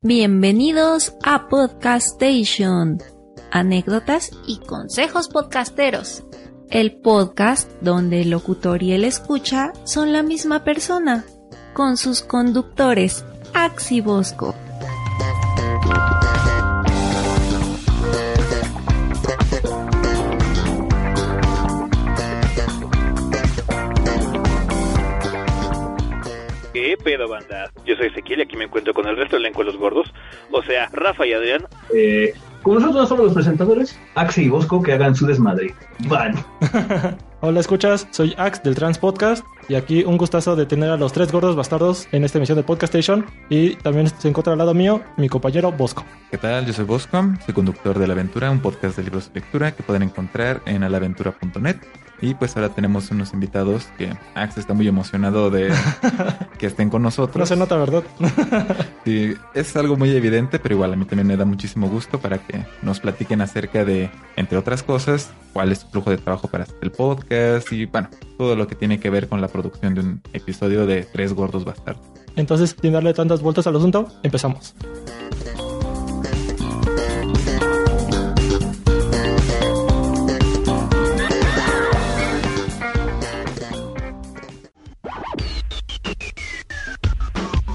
Bienvenidos a Podcast Station, anécdotas y consejos podcasteros. El podcast donde el locutor y el escucha son la misma persona, con sus conductores Ax y Bosco. ¿Qué pedo, banda? Yo soy Ezequiel y aquí me encuentro con el resto del elenco de los gordos. O sea, Rafa y Adrián. Eh, como nosotros no somos los presentadores, Axel y Bosco que hagan su desmadre. Van. Hola, escuchas, soy Ax del Trans Podcast y aquí un gustazo de tener a los tres gordos bastardos en esta emisión de Podcast Station y también se encuentra al lado mío mi compañero Bosco. ¿Qué tal? Yo soy Bosco, soy conductor de La Aventura, un podcast de libros de lectura que pueden encontrar en alaventura.net. Y pues ahora tenemos unos invitados que Ax está muy emocionado de que estén con nosotros. No se nota, ¿verdad? Sí, es algo muy evidente, pero igual a mí también me da muchísimo gusto para que nos platiquen acerca de, entre otras cosas, cuál es su flujo de trabajo para hacer el podcast y, bueno, todo lo que tiene que ver con la producción de un episodio de Tres Gordos Bastardos. Entonces, sin darle tantas vueltas al asunto, empezamos.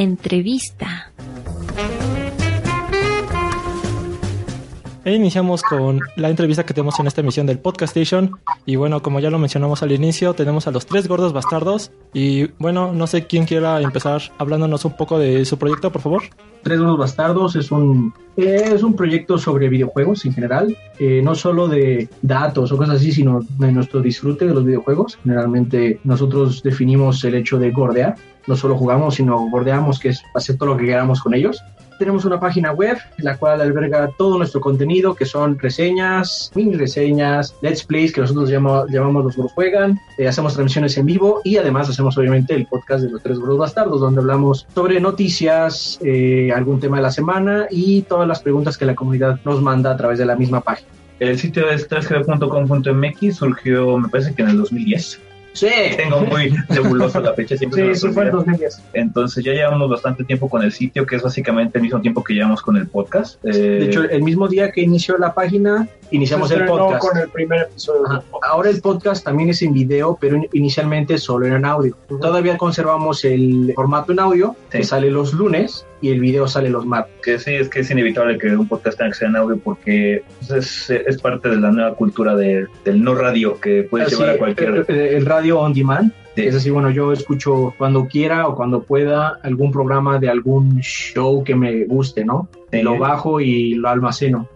Entrevista. E iniciamos con la entrevista que tenemos en esta emisión del Podcast Station. Y bueno, como ya lo mencionamos al inicio, tenemos a los tres gordos bastardos. Y bueno, no sé quién quiera empezar hablándonos un poco de su proyecto, por favor. Tres Gordos Bastardos es un, es un proyecto sobre videojuegos en general, eh, no solo de datos o cosas así, sino de nuestro disfrute de los videojuegos. Generalmente nosotros definimos el hecho de gordear, no solo jugamos, sino gordeamos, que es hacer todo lo que queramos con ellos. Tenemos una página web, la cual alberga todo nuestro contenido, que son reseñas, mini reseñas, let's plays, que nosotros llamamos los gordos juegan, eh, hacemos transmisiones en vivo y además hacemos obviamente el podcast de los tres gordos bastardos, donde hablamos sobre noticias, eh, algún tema de la semana y todas las preguntas que la comunidad nos manda a través de la misma página. El sitio es 3gb.com.mx, surgió me parece que en el 2010. Sí, Tengo muy nebuloso la fecha, siempre sí, se me sí, fue en olvida. 2010. Entonces ya llevamos bastante tiempo con el sitio, que es básicamente el mismo tiempo que llevamos con el podcast. Eh, De hecho, el mismo día que inició la página, iniciamos el podcast. con el primer episodio. Ajá. Ahora el podcast también es en video, pero in- inicialmente solo era en audio. Todavía conservamos el formato en audio, que Sí. sale los lunes y el video sale los martes. que sí, es que es inevitable que un podcast tenga que ser en audio porque pues, es, es parte de la nueva cultura de- del no radio que puedes Así, llevar a cualquier... el, el radio on demand. Sí. Es decir, bueno, yo escucho cuando quiera o cuando pueda algún programa de algún show que me guste, ¿no? Sí. Lo bajo y lo almaceno.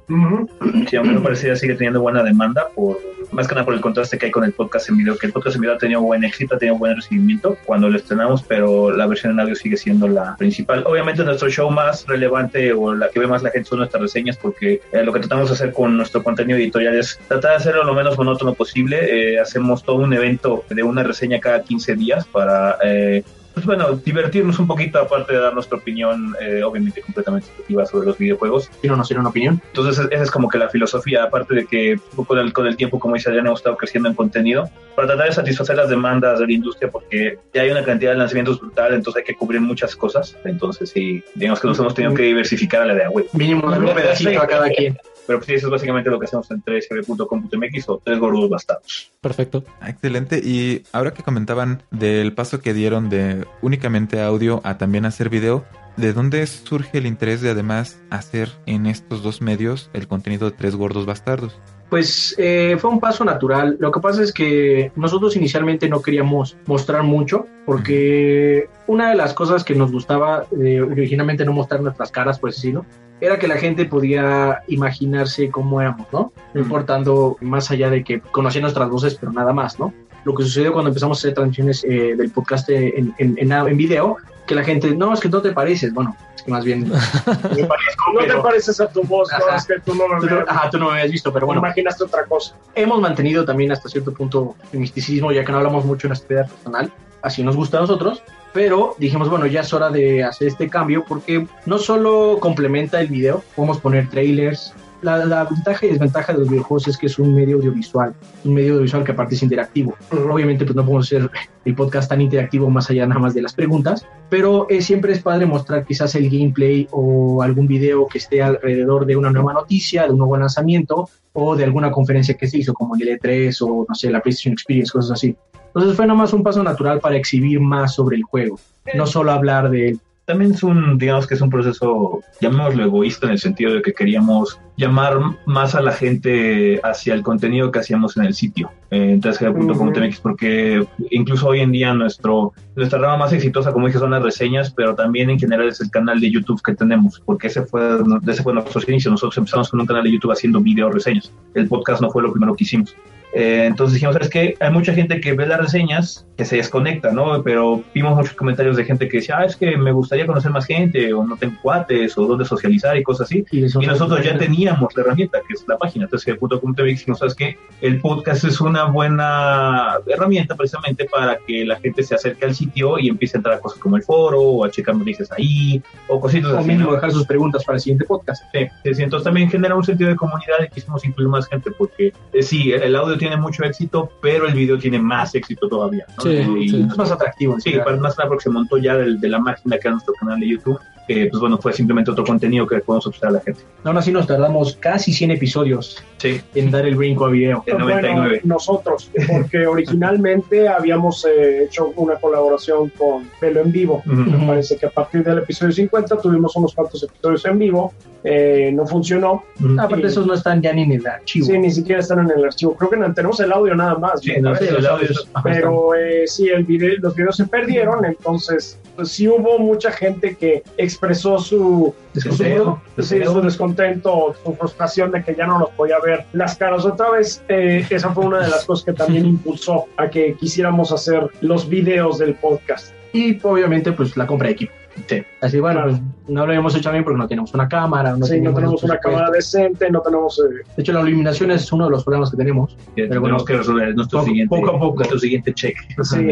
Sí, aunque no pareciera sigue teniendo buena demanda por más que nada por el contraste que hay con el podcast en video, que el podcast en video ha tenido buen éxito, ha tenido buen recibimiento cuando lo estrenamos, pero la versión en audio sigue siendo la principal. Obviamente nuestro show más relevante o la que ve más la gente son nuestras reseñas, porque eh, lo que tratamos de hacer con nuestro contenido editorial es tratar de hacerlo lo menos monótono posible. Eh, hacemos todo un evento de una reseña cada 15 días para... eh, pues bueno, divertirnos un poquito aparte de dar nuestra opinión, eh, obviamente completamente subjetiva sobre los videojuegos. Si no, no sería una opinión. Entonces, esa es como que la filosofía, aparte de que con el, con el tiempo, como dice Adrián, hemos estado creciendo en contenido, para tratar de satisfacer las demandas de la industria, porque ya hay una cantidad de lanzamientos brutal, entonces hay que cubrir muchas cosas. Entonces, sí, digamos que nos hemos tenido que diversificar a la de web. Mínimo un pedacito a cada quien. Pero pues sí, eso es básicamente lo que hacemos en 3gb.com.mx o tres gordos bastardos. Perfecto. Ah, Excelente. Y ahora que comentaban del paso que dieron de únicamente audio a también hacer video, ¿de dónde surge el interés de además hacer en estos dos medios el contenido de Tres Gordos Bastardos? Pues eh, fue un paso natural. Lo que pasa es que nosotros inicialmente no queríamos mostrar mucho porque una de las cosas que nos gustaba eh, originalmente no mostrar nuestras caras, pues sí, ¿no? Era que la gente podía imaginarse cómo éramos, ¿no? No importando más allá de que conocían nuestras voces, pero nada más, ¿no? Lo que sucedió cuando empezamos a hacer transmisiones eh, del podcast en, en, en, en video, que la gente, no, es que no te pareces. Bueno, es que más bien me parezco, No pero- te pareces a tu voz, no, Ajá. es que tú no me Tú no- ves. Ajá, tú no me habías visto, pero bueno, Imaginaste otra cosa. hemos mantenido también hasta cierto punto el misticismo, ya que no hablamos mucho en nuestra vida personal, así nos gusta a nosotros, pero dijimos, bueno, ya es hora de hacer este cambio porque no solo complementa el video, podemos poner trailers. La, la ventaja y desventaja de los videojuegos es que es un medio audiovisual, un medio audiovisual que aparte es interactivo. Obviamente pues no podemos hacer el podcast tan interactivo más allá nada más de las preguntas, pero eh, siempre es padre mostrar quizás el gameplay o algún video que esté alrededor de una nueva noticia, de un nuevo lanzamiento o de alguna conferencia que se hizo como el E3 o no sé, la PlayStation Experience, cosas así. Entonces fue nada más un paso natural para exhibir más sobre el juego, no solo hablar de él. También es un, digamos que es un proceso, llamémoslo egoísta en el sentido de que queríamos llamar más a la gente hacia el contenido que hacíamos en el sitio, en 3G.com.mx, porque incluso hoy en día nuestro, nuestra rama más exitosa, como dije, son las reseñas, pero también en general es el canal de YouTube que tenemos, porque ese fue, ese fue nuestro inicio. Nosotros empezamos con un canal de YouTube haciendo video reseñas. El podcast no fue lo primero que hicimos. Eh, entonces dijimos, ¿sabes qué? Hay mucha gente que ve las reseñas, que se desconecta, ¿no? Pero vimos muchos comentarios de gente que decía, ah, es que me gustaría conocer más gente, o no tengo cuates, o dónde socializar y cosas así. Y, Y nosotros ya teníamos la herramienta, que es la página, entonces .com.mx, dijimos, ¿sabes qué? El podcast es una buena herramienta precisamente para que la gente se acerque al sitio y empiece a entrar a cosas como el foro, o a checar noticias ahí, o cositas o así, mínimo ¿no? dejar sus preguntas para el siguiente podcast. Sí, sí, sí, entonces también genera un sentido de comunidad y quisimos incluir más gente porque eh, sí, el audio tiene mucho éxito, pero el video tiene más éxito todavía. ¿no? Sí, y, sí. Es más atractivo. Sí, para más se montó ya del- de la máquina que era nuestro canal de YouTube, que pues bueno, fue simplemente otro contenido que podemos ofrecer a la gente. Aún así nos tardamos casi 100 episodios Sí, en dar el brinco a video. el 99. Bueno, nosotros, porque originalmente habíamos eh, hecho una colaboración con Velo en Vivo. Ujú. Me parece que a partir del episodio 50 tuvimos unos cuantos episodios en vivo, eh, no funcionó. Aparte, esos no están ya ni en el archivo. Sí, ni siquiera están en el archivo. Creo que no- tenemos el audio nada más. Sí, no, sí, el audio es- Pero eh, sí, el video, los videos se perdieron, entonces pues, sí hubo mucha gente que expresó su Descontento. su, sí, su descontento, su frustración de que ya no nos podía ver las caras otra vez. Eh, esa fue una de las cosas que también impulsó a que quisiéramos hacer los videos del podcast. Y obviamente, pues la compra de equipo. Sí. Así, bueno, Claro. pues no lo habíamos hecho bien porque no tenemos una cámara, no, sí, no tenemos una cámara decente, no tenemos... eh, De hecho, la iluminación es uno de los problemas que tenemos. Pero tenemos bueno, que resolver nuestro poco- siguiente, poco a poco. nuestro siguiente check. sí,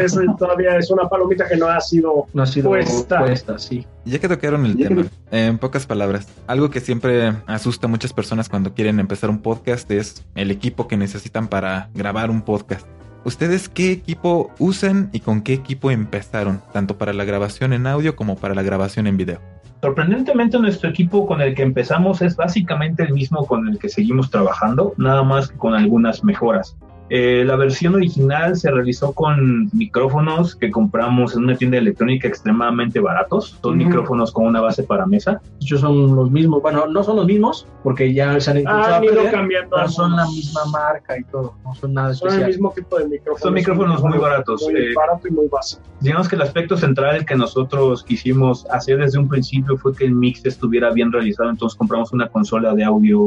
este- todavía es una palomita que no ha sido... No ha sido Puesta. puesta, sí. Ya que tocaron el Ya tema, en pocas palabras, algo que siempre asusta a muchas personas cuando quieren empezar un podcast es el equipo que necesitan para grabar un podcast. ¿Ustedes qué equipo usan y con qué equipo empezaron? Tanto para la grabación en audio como para la grabación en video. Sorprendentemente nuestro equipo con el que empezamos es básicamente el mismo con el que seguimos trabajando, nada más que con algunas mejoras. Eh, la versión original se realizó con micrófonos que compramos en una tienda electrónica extremadamente baratos. Son micrófonos con una base para mesa. De hecho, son los mismos. Bueno, no son los mismos porque ya se han impulsado Ah, cambiando. pero son la misma marca y todo. No son nada Son el especial. mismo tipo de micrófonos. Son micrófonos muy baratos, Muy eh. barato y muy básico. Digamos que el aspecto central que nosotros quisimos hacer desde un principio fue que el mix estuviera bien realizado, entonces compramos una consola de audio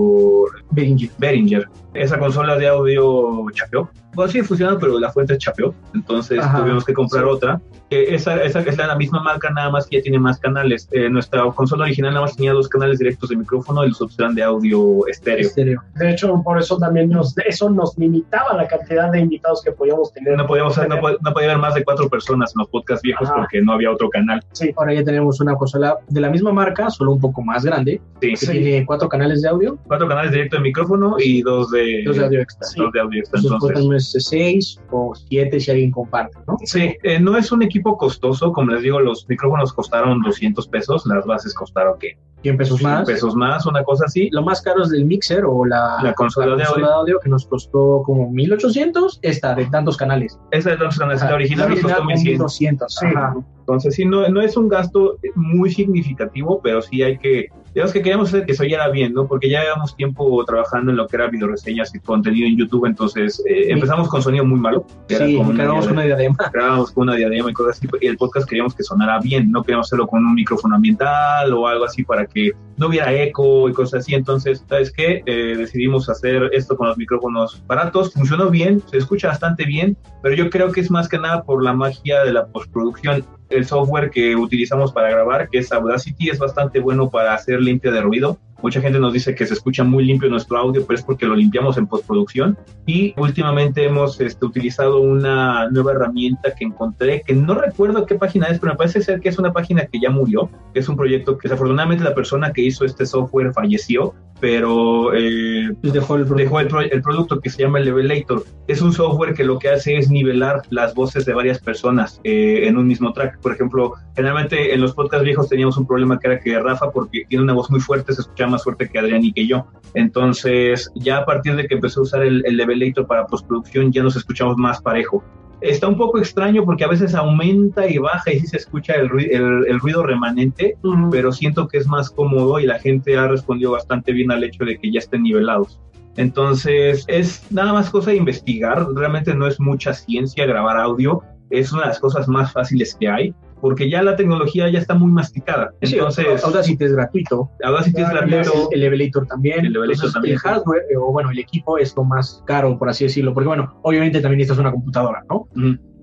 Behringer. Behringer. Esa consola de audio chapeó. Bueno, sí funcionó, pero la fuente chapeó. Entonces Ajá, tuvimos que comprar sí. otra. Eh, esa, esa es la, la misma marca, nada más que ya tiene más canales. Eh, nuestra consola original nada más tenía dos canales directos de micrófono y los otros eran de audio estéreo. Estéreo. De hecho, por eso también nos, eso nos limitaba la cantidad de invitados que podíamos tener. No podíamos no, no podía haber más de cuatro personas en los podcasts viejos Ajá. porque no había otro canal. Ahora ya tenemos una consola de la misma marca, solo un poco más grande, Sí, que Sí. tiene cuatro canales de audio, cuatro canales directos de micrófono y dos de, dos de audio extra. Sí. dos de audio extra. Entonces, unos 6 o 7 si alguien comparte, ¿no? Sí, eh, no es un equipo costoso, como les digo, los micrófonos costaron 200 pesos, las bases costaron ¿qué? 100 pesos 100 más. pesos más, una cosa así. Lo más caro es del mixer o la, La consola de audio. que nos costó como 1800, esta de tantos canales. Esa de los canales, la original la nos costó como 1100. 1200. Sí. Ajá. Entonces, sí, no, no es un gasto muy significativo, pero sí hay que, digamos que queríamos hacer que se oyera bien, ¿no? Porque ya llevamos tiempo trabajando en lo que era videoreseñas y contenido en YouTube, entonces eh, Sí. empezamos con sonido muy malo. que Sí, cargamos diadema. una diadema. grabábamos con una diadema y cosas así, y el podcast queríamos que sonara bien, no queríamos hacerlo con un micrófono ambiental o algo así para que no hubiera eco y cosas así, entonces, ¿sabes qué? Eh, decidimos hacer esto con los micrófonos baratos, funcionó bien, se escucha bastante bien, pero yo creo que es más que nada por la magia de la postproducción. El software que utilizamos para grabar, que es Audacity, es bastante bueno para hacer limpia de ruido. Mucha gente nos dice que se escucha muy limpio nuestro audio, pero es porque lo limpiamos en postproducción. Y últimamente hemos este, utilizado una nueva herramienta que encontré, que no recuerdo qué página es, pero me parece ser que es una página que ya murió, que es un proyecto que desafortunadamente la persona que hizo este software falleció, pero eh, dejó el dejó el, pro- el producto que se llama Levelator. Es un software que lo que hace es nivelar las voces de varias personas eh, en un mismo track. Por ejemplo, generalmente en los podcasts viejos teníamos un problema que era que Rafa, porque tiene una voz muy fuerte, se escuchaba más fuerte que Adrián y que yo. Entonces, ya a partir de que empecé a usar el, el Levelator para postproducción, ya nos escuchamos más parejo. Está un poco extraño porque a veces aumenta y baja y sí se escucha el, rui- el- el ruido remanente, pero siento que es más cómodo y la gente ha respondido bastante bien al hecho de que ya estén nivelados. Entonces, es nada más cosa de investigar, realmente no es mucha ciencia grabar audio, es una de las cosas más fáciles que hay, porque ya la tecnología ya está muy masticada. Sí, Entonces, Audacity es gratuito. Audacity es gratuito. El Levelator también. El Levelator Entonces, también, El hardware, eh, o bueno, el equipo es lo más caro, por así decirlo. Porque, bueno, obviamente también necesitas una computadora, ¿no?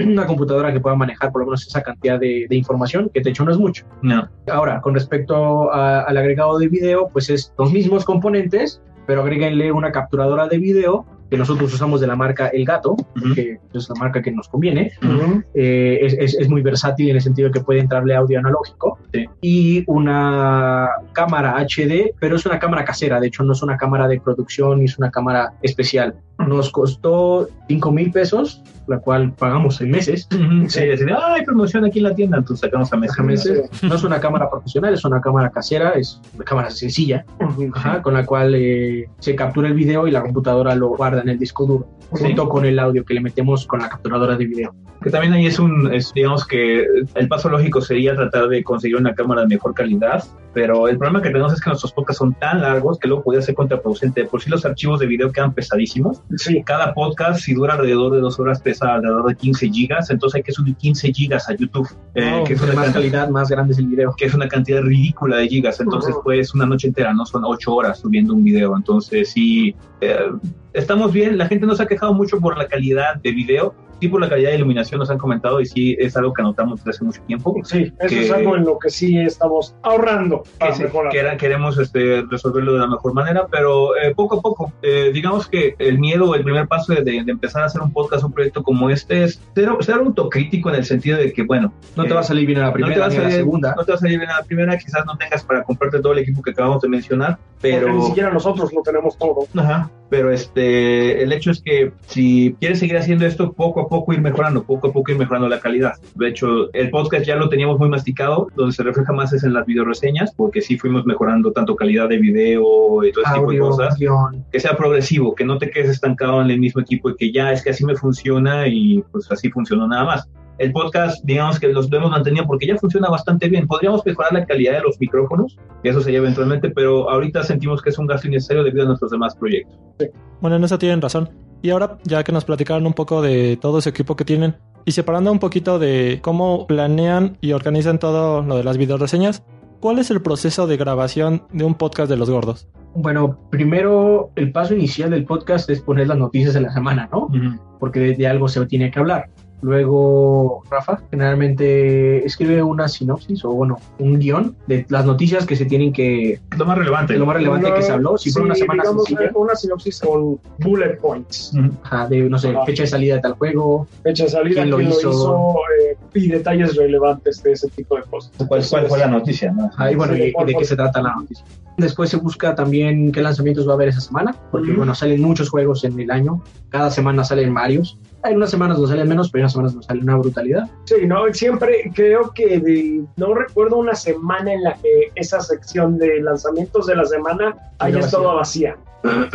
Una computadora que pueda manejar por lo menos esa cantidad de, de información, que de hecho no es mucho. No. Ahora, con respecto a- al agregado de video, pues es los mismos componentes, pero agréguenle una capturadora de video que nosotros usamos de la marca El Gato, que es la marca que nos conviene. Eh, es, es- es muy versátil en el sentido de que puede entrarle audio analógico Sí. y una cámara HD, pero es una cámara casera, de hecho no es una cámara de producción ni es una cámara especial. Nos costó 5 mil pesos, la cual pagamos en meses. Sí, así de, "Ah, hay promoción aquí en la tienda, entonces sacamos a mes. Ajá, meses. No es una cámara profesional, es una cámara casera, es una cámara sencilla, ajá, con la cual eh, se captura el video y la computadora lo guarda en el disco duro, junto con el audio que le metemos con la capturadora de video. Que también ahí es un, es, digamos que el paso lógico sería tratar de conseguir una cámara de mejor calidad, pero el problema que tenemos es que nuestros podcasts son tan largos que luego podría ser contraproducente. Por si los archivos de video quedan pesadísimos. Sí. Cada podcast, si dura alrededor de dos horas, pesa alrededor de 15 gigas, entonces hay que subir 15 gigas a YouTube, eh, que, es una más cantidad, calidad, más grande es el video. que es una cantidad ridícula de gigas. Entonces, pues, una noche entera, no son ocho horas subiendo un video. Entonces, sí, eh, estamos bien. La gente nos ha quejado mucho por la calidad de video, sí por la calidad de iluminación, nos han comentado, y sí es algo que anotamos desde hace mucho tiempo. Sí, eso Que- es algo en lo que sí estamos ahorrando para que, que era- queremos este, resolverlo de la mejor manera, pero eh, poco a poco, eh, digamos que el miedo, el primer paso de, de empezar a hacer un podcast, un proyecto como este, es ser, ser autocrítico en el sentido de que, bueno, No te va a salir bien a la no te primera va a ni a la salir- segunda. no te va a salir bien a la primera, quizás no tengas para comprarte todo el equipo que acabamos de mencionar, Porque pero... ni siquiera nosotros lo tenemos todo. Ajá, pero este, el hecho es que si quieres seguir haciendo esto, poco a poco ir mejorando, poco a poco ir mejorando la calidad. De hecho, el podcast ya lo teníamos muy masticado, donde se refleja más es en las videoreseñas, porque sí fuimos mejorando tanto calidad de video y todo ese tipo de cosas. guion. Que sea progresivo, que no te quedes estancado en el mismo equipo y que ya es que así me funciona y pues así funcionó nada más. El podcast, digamos que los hemos mantenido porque ya funciona bastante bien. Podríamos mejorar la calidad de los micrófonos, y eso sería eventualmente, pero ahorita sentimos que es un gasto innecesario debido a nuestros demás proyectos. Bueno, en eso tienen razón. Y ahora, ya que nos platicaron un poco de todo ese equipo que tienen, y separando un poquito de cómo planean y organizan todo lo de las videoreseñas, ¿cuál es el proceso de grabación de un podcast de los gordos? Bueno, primero el paso inicial del podcast es poner las noticias de la semana, ¿no? Porque de, de algo se tiene que hablar. Luego, Rafa generalmente escribe una sinopsis o, bueno, un guion de las noticias que se tienen que. Lo más relevante. lo más relevante Una- que se habló. Si fue sí, una semana digamos, sencilla, eh, una sinopsis con bullet points. Ajá, de, no sé, Ajá. fecha de salida de tal juego, Fecha de salida, ¿Quién lo quién lo hizo? hizo, eh, y detalles relevantes de ese tipo de cosas. ¿Cuál, cuál fue la noticia? No? Ahí, bueno, Sí, y, por de qué se trata la noticia. Después se busca también qué lanzamientos va a haber esa semana, porque, Ujú. bueno, salen muchos juegos en el año. Cada semana salen varios. Hay unas semanas nos salen menos, pero hay unas semanas nos sale una brutalidad. Sí, no, siempre creo que de- no recuerdo una semana en la que esa sección de lanzamientos de la semana haya vacía. estado vacía.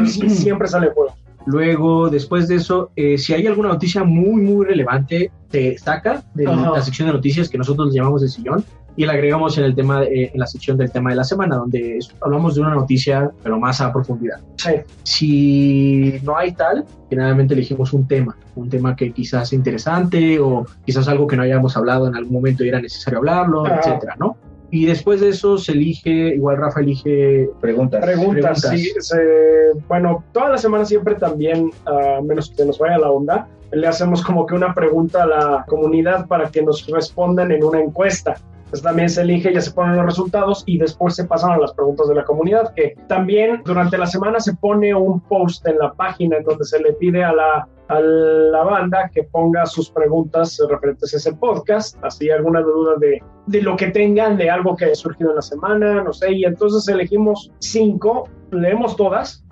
Sí, siempre sale juego. Luego, después de eso, eh, si hay alguna noticia muy, muy relevante, se saca de Ajá. la sección de noticias que nosotros llamamos de sillón y la agregamos en el tema, eh, en la sección del tema de la semana, donde es- hablamos de una noticia, pero más a profundidad. Sí. Si no hay tal, generalmente elegimos un tema, un tema que quizás sea interesante o quizás algo que no hayamos hablado en algún momento y era necesario hablarlo, Ajá. etcétera, ¿no? Y después de eso se elige, igual Rafa elige Preguntas. Preguntas, Preguntas. sí. se- bueno, toda la semana siempre también, a menos que nos vaya la onda, le hacemos como que una pregunta a la comunidad para que nos respondan en una encuesta. Pues también se elige, ya se ponen los resultados y después se pasan a las preguntas de la comunidad, que también durante la semana se pone un post en la página en donde se le pide a la, a la banda que ponga sus preguntas referentes a ese podcast, así alguna duda de, de lo que tengan, de algo que haya surgido en la semana, no sé, y entonces elegimos cinco, leemos todas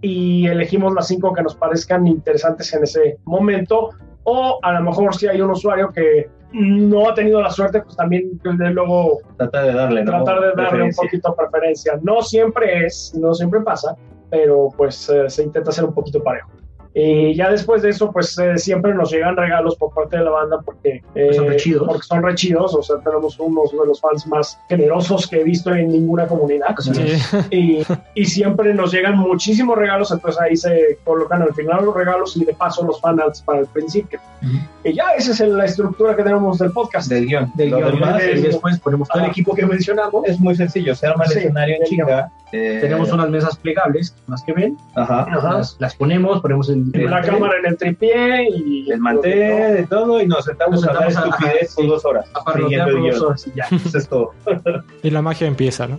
y elegimos las cinco que nos parezcan interesantes en ese momento. O a lo mejor si hay un usuario que no ha tenido la suerte, pues también desde luego Tratar de darle, ¿no? tratar de darle un poquito preferencia. No siempre es, no siempre pasa, pero pues eh, se intenta hacer un poquito parejo. Y ya después de eso, pues eh, siempre nos llegan regalos por parte de la banda porque eh, Son re chidos. Porque son re chidos, o sea, tenemos unos de los fans más generosos que he visto en ninguna comunidad. Sí. Y, y siempre nos llegan muchísimos regalos, entonces ahí se colocan al final los regalos y de paso los fanarts para el principio. Y ya esa es la estructura que tenemos del podcast. Del guion. del guion, demás después ponemos todo el equipo que mencionamos. es muy sencillo. Se arma el Sí, escenario en chinga. Eh, Tenemos unas mesas plegables, las que ven, Ajá. Ajá. las, las ponemos, ponemos el, el la cámara en el tripié y El mantel, de todo, y nos sentamos Nos a hablar sentamos a- estupidez ajá, por sí. dos horas. a por dos horas y ya. Eso es todo. Y la magia empieza, ¿no?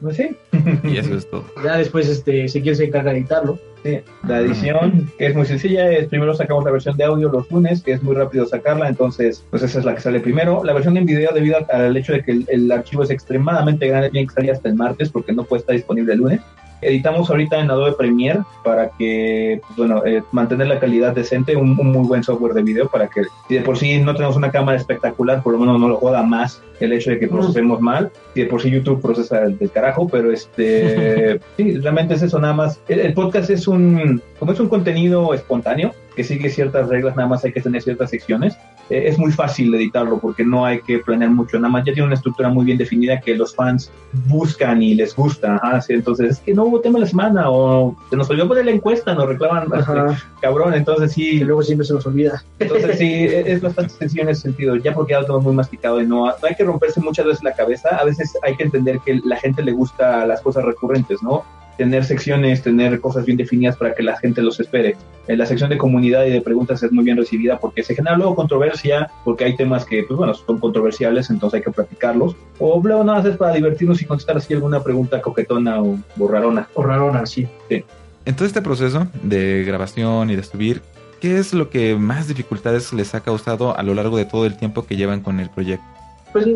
Pues sí. Y eso es todo. Ya después, este, si quieres se encarga de editarlo. Sí, la edición, que es muy sencilla, es primero sacamos la versión de audio los lunes, que es muy rápido sacarla, entonces pues esa es la que sale primero. La versión en video, debido al hecho de que el, archivo es extremadamente grande, tiene que salir hasta el martes porque no puede estar disponible el lunes. Editamos ahorita en Adobe Premiere para que, pues, bueno, eh, mantener la calidad decente, un, un muy buen software de video para que, si de por sí no tenemos una cámara espectacular, por lo menos no lo joda más el hecho de que procesemos mal. Si de por sí YouTube procesa el del carajo, pero este, sí, realmente es eso nada más. El, el podcast es un, como es un contenido espontáneo, que sigue ciertas reglas, nada más hay que tener ciertas secciones. eh, es muy fácil editarlo porque no hay que planear mucho, nada más ya tiene una estructura muy bien definida que los fans buscan y les gusta. Ajá, sí, entonces, es que no hubo tema la semana o se nos olvidó poner la encuesta, nos reclaman, este, cabrón, entonces sí, Y luego siempre se nos olvida. entonces sí, es es bastante sencillo en ese sentido, ya porque ya lo tenemos muy masticado y no, no hay que romperse muchas veces la cabeza, a veces hay que entender que la gente le gusta las cosas recurrentes, ¿no? Tener secciones, tener cosas bien definidas para que la gente los espere. En la sección de comunidad y de preguntas es muy bien recibida porque se genera luego controversia, porque hay temas que, pues bueno, son controversiales, entonces hay que platicarlos. O luego nada más es para divertirnos y contestar así alguna pregunta coquetona o borrarona. O rarona, sí. En todo este proceso de grabación y de subir, ¿qué es lo que más dificultades les ha causado a lo largo de todo el tiempo que llevan con el proyecto? Pues,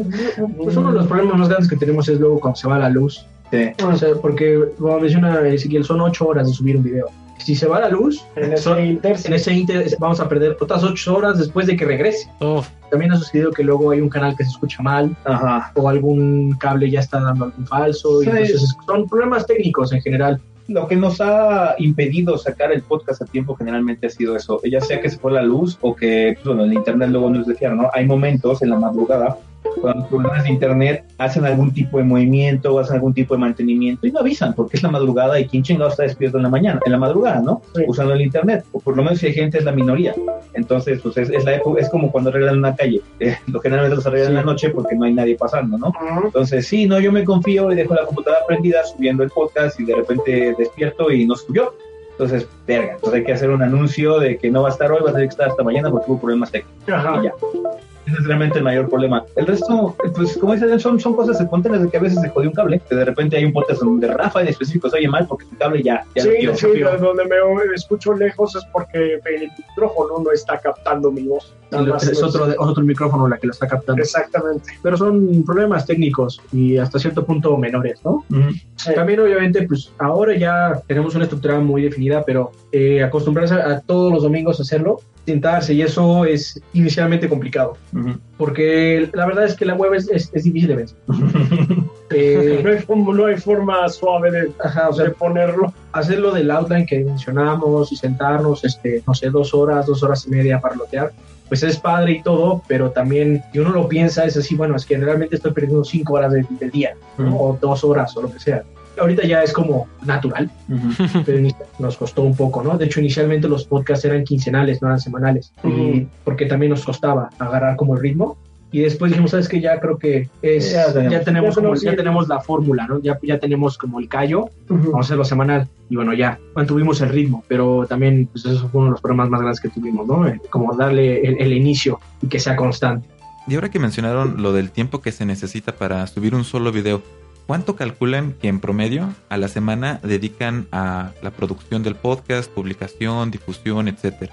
pues uno de los problemas más grandes que tenemos es luego cuando se va la luz. Sí. O sea, porque, como menciona Ezequiel, son ocho horas de subir un video. Si se va la luz, en ese son- inter- en ese inter vamos a perder otras ocho horas después de que regrese. Uf, También ha sucedido que luego hay un canal que se escucha mal Ajá. o algún cable ya está dando algún falso. Sí. Y entonces son problemas técnicos en general. Lo que nos ha impedido sacar el podcast a tiempo generalmente ha sido eso, ya sea que se fue la luz o que, pues, bueno, el internet luego no es decía, ¿no? Hay momentos en la madrugada cuando problemas de internet hacen algún tipo de movimiento o hacen algún tipo de mantenimiento y no avisan porque es la madrugada y quién chingado está despierto en la mañana, en la madrugada, ¿no? Sí. Usando el internet, o por lo menos si hay gente es la minoría. Entonces, pues es, es la época, es como cuando arreglan una calle, Eh, lo generalmente los arreglan en la noche porque no hay nadie pasando, ¿no? Entonces, sí, no, yo me confío y dejo la computadora prendida subiendo el podcast y de repente despierto y no subió. Entonces, verga, entonces hay que hacer un anuncio de que no va a estar hoy, va a tener que estar hasta mañana porque hubo problemas técnicos. Ajá. Y ya. Ese es realmente el mayor problema. El resto, pues como dicen, son, son cosas espontáneas de que a veces se jodió un cable, que de repente hay un podcast donde Rafa en específico se oye mal porque su cable ya, ya Sí, lo sí, dio. donde me escucho lejos es porque el micrófono no está captando mi voz. Es es- otro, otro micrófono la que lo está captando. Exactamente. Pero son problemas técnicos y hasta cierto punto menores, ¿no? Sí. También obviamente, pues ahora ya tenemos una estructura muy definida, pero eh, acostumbrarse a, a todos los domingos hacerlo, sentarse y eso es inicialmente complicado, porque la verdad es que la web es, es- es difícil de ver. Eh, No hay, forma- no hay forma suave de, ajá, o de sea, ponerlo. hacerlo del outline que mencionamos y sentarnos, este, no sé, dos horas, dos horas y media para lotear, pues es padre y todo, pero también, si uno lo piensa, es así, bueno, es que realmente estoy perdiendo cinco horas de- del día, ¿no? o dos horas, o lo que sea. Ahorita ya es como natural, pero inici- nos costó un poco, ¿no? De hecho, inicialmente los podcasts eran quincenales, no eran semanales, y Ujú. porque también nos costaba agarrar como el ritmo. Y después dijimos, ¿sabes qué? Ya creo que es, Ya ya tenemos- tenemos, ya como- tenemos- ya tenemos la fórmula, ¿no? Ya, ya tenemos como el callo, vamos a hacerlo semanal. Y bueno, ya mantuvimos el ritmo, pero también pues eso fue uno de los problemas más grandes que tuvimos, ¿no? Eh, Como darle el, el inicio y que sea constante. Y ahora que mencionaron lo del tiempo que se necesita para subir un solo video, ¿cuánto calculan que en promedio a la semana dedican a la producción del podcast, publicación, difusión, etcétera?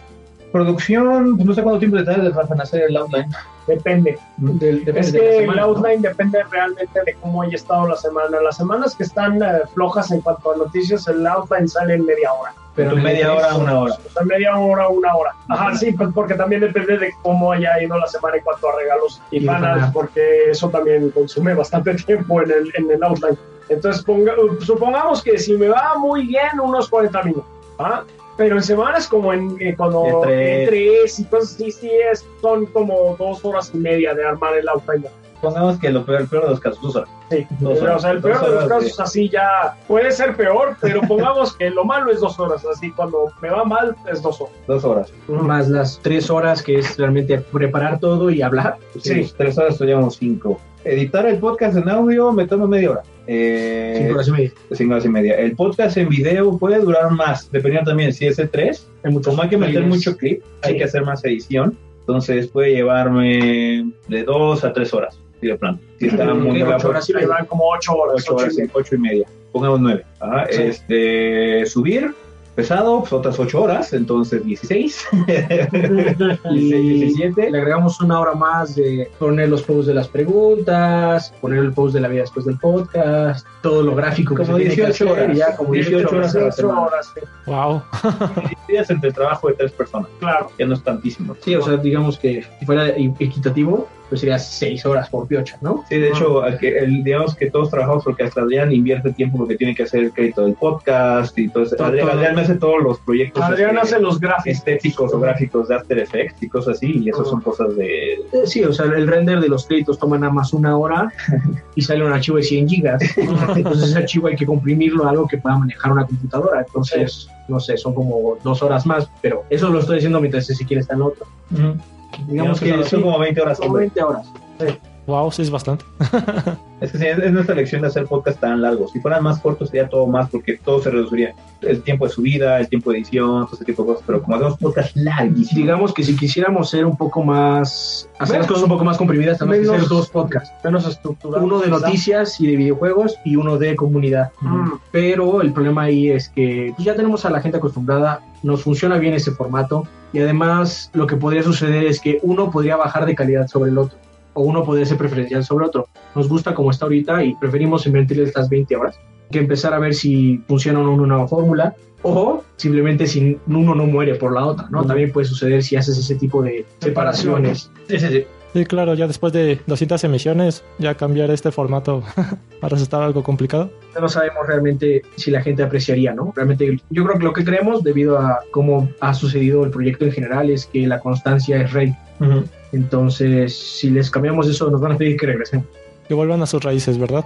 Producción, pues no sé cuánto tiempo te tardas en hacer el outline. Depende. Del- depende Es que semana, el ¿no? outline depende realmente de cómo haya estado la semana. Las semanas que están eh, flojas en cuanto a noticias, el outline sale en media hora. Pero en media hora, una hora. O sea, media hora, una hora. Ajá, sí, pues porque también depende de cómo haya ido la semana en cuanto a regalos y Y fanas. porque eso también consume bastante tiempo en el, en el outline. Entonces, ponga- supongamos que si me va muy bien, unos 40 minutos. ¿ah? Pero en semanas como en eh, cuando De tres. y cosas así, sí es, son como dos horas y media de armar el outline. Pongamos que lo peor, el peor de los casos, dos horas. Sí, Dos horas. o sea, el peor de los de- casos así ya puede ser peor, pero pongamos que lo malo es dos horas, así cuando me va mal es dos horas. Dos horas. Más las tres horas que es realmente preparar todo y hablar. Sí, tres horas, estudiamos cinco. Editar el podcast en audio me toma media hora. Eh, Cinco horas y media. cinco horas y media. El podcast en video puede durar más, dependiendo también si es de tres. Como hay que meter mucho clip, hay Sí. que hacer más edición. Entonces puede llevarme de dos a tres horas, si de plano. Si está muy ocho horas y Me van como ocho horas. ocho horas, y media. ocho y media. Pongamos nueve. Ajá, Sí. Este, subir, pesado, pues otras ocho horas, entonces 16. y 17. le agregamos una hora más de poner los posts de las preguntas, poner el post de la vida después del podcast, todo lo gráfico que Como que 18 hacer, horas. y ya como 18 18 horas horas. a la 18 semana. horas, sí, Wow. días entre el trabajo de tres personas, claro. que no es tantísimo. Sí, o sea, digamos que si fuera equitativo, pues sería 6 horas por piocha, ¿no? Sí, de hecho, el- digamos que todos trabajamos porque hasta Adrián invierte tiempo porque tiene que hacer el crédito del podcast y todo eso. Todo, Adrián, todo. Adrián me hace todos los proyectos Adrián hace los gráficos. estéticos o gráficos de After Effects y cosas así, y eso son cosas de... Eh, Sí, o sea, el render de los créditos toma nada más una hora y sale un archivo de 100 gigas. Entonces ese archivo hay que comprimirlo a algo que pueda manejar una computadora. Entonces, no sé, son como dos horas más, pero eso lo estoy diciendo mientras si quiere está en otro. Digamos que son, como 20 horas. son hombre. 20 horas. Wow, sí es bastante. Es que sí, es, es nuestra elección de hacer podcast tan largos. Si fueran más cortos sería todo más porque todo se reduciría. El tiempo de subida, el tiempo de edición, todo ese tipo de cosas. Pero como hacemos podcast Y larguísimos, digamos que si quisiéramos ser un poco más, hacer las cosas un poco más comprimidas, tenemos que hacer dos podcasts. Menos estructurado. Uno de noticias y de videojuegos y uno de comunidad. Mm. Pero el problema ahí es que pues, ya tenemos a la gente acostumbrada, nos funciona bien ese formato y además lo que podría suceder es que uno podría bajar de calidad sobre el otro o uno podría ser preferencial sobre otro. Nos gusta como está ahorita y preferimos invertirle estas 20 horas que empezar a ver si funciona o no una nueva fórmula o simplemente si uno no muere por la otra, ¿no? También puede suceder si haces ese tipo de separaciones. Sí, sí, sí. Sí, claro, ya después de 200 emisiones, ya cambiar este formato va a resultar algo complicado. no sabemos realmente si la gente apreciaría, ¿no? Realmente yo creo que lo que creemos debido a cómo ha sucedido el proyecto en general es que la constancia es rey. Entonces, si les cambiamos eso, nos van a pedir que regresen. Que vuelvan a sus raíces, ¿verdad?